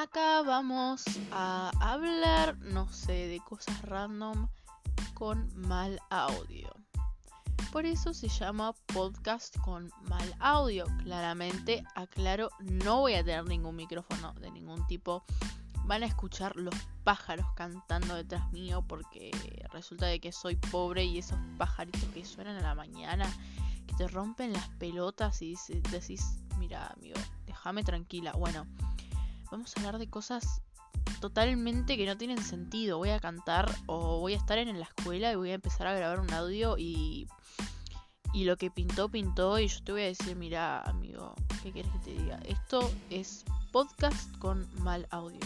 Acá vamos a hablar, no sé, de cosas random con mal audio. Por eso se llama podcast con mal audio. Claramente, aclaro, no voy a tener ningún micrófono de ningún tipo. Van a escuchar los pájaros cantando detrás mío porque resulta de que soy pobre y esos pajaritos que suenan a la mañana, que te rompen las pelotas y decís, mira amigo, déjame tranquila. Bueno, vamos a hablar de cosas totalmente que no tienen sentido. Voy a cantar o voy a estar en la escuela y voy a empezar a grabar un audio y, y lo que pintó, pintó y yo te voy a decir, mira amigo, ¿qué quieres que te diga? Esto es podcast con mal audio.